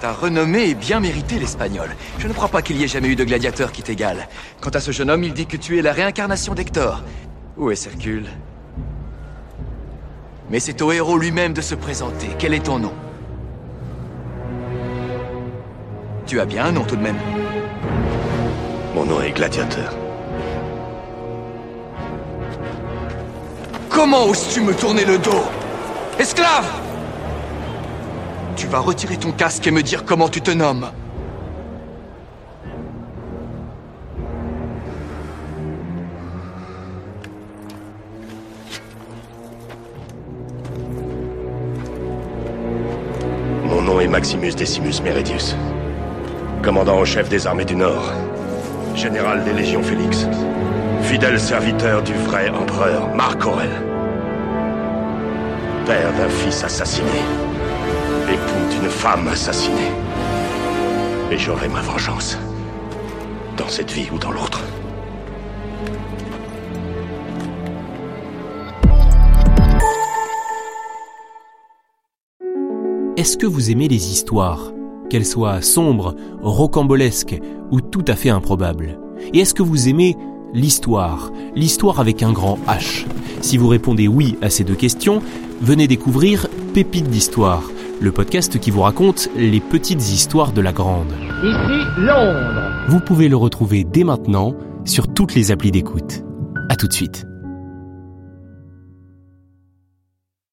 Ta renommée est bien méritée, l'Espagnol. Je ne crois pas qu'il y ait jamais eu de gladiateur qui t'égale. Quant à ce jeune homme, il dit que tu es la réincarnation d'Hector. Où est Hercule Mais c'est au héros lui-même de se présenter. Quel est ton nom? Tu as bien un nom tout de même. Mon nom est Gladiateur. Comment oses-tu me tourner le dos? Esclave Tu vas retirer ton casque et me dire comment tu te nommes. Mon nom est Maximus Decimus Meridius. Commandant en chef des armées du Nord. Général des légions Félix. Fidèle serviteur du vrai empereur Marc Aurel. Père d'un fils assassiné. Époux d'une femme assassinée. Et j'aurai ma vengeance. Dans cette vie ou dans l'autre. Est-ce que vous aimez les histoires, qu'elles soient sombres, rocambolesques ou tout à fait improbables? Et est-ce que vous aimez l'histoire, l'histoire avec un grand H? Si vous répondez oui à ces deux questions, venez découvrir Pépites d'histoire, le podcast qui vous raconte les petites histoires de la grande. Ici Londres. Vous pouvez le retrouver dès maintenant sur toutes les applis d'écoute. À tout de suite.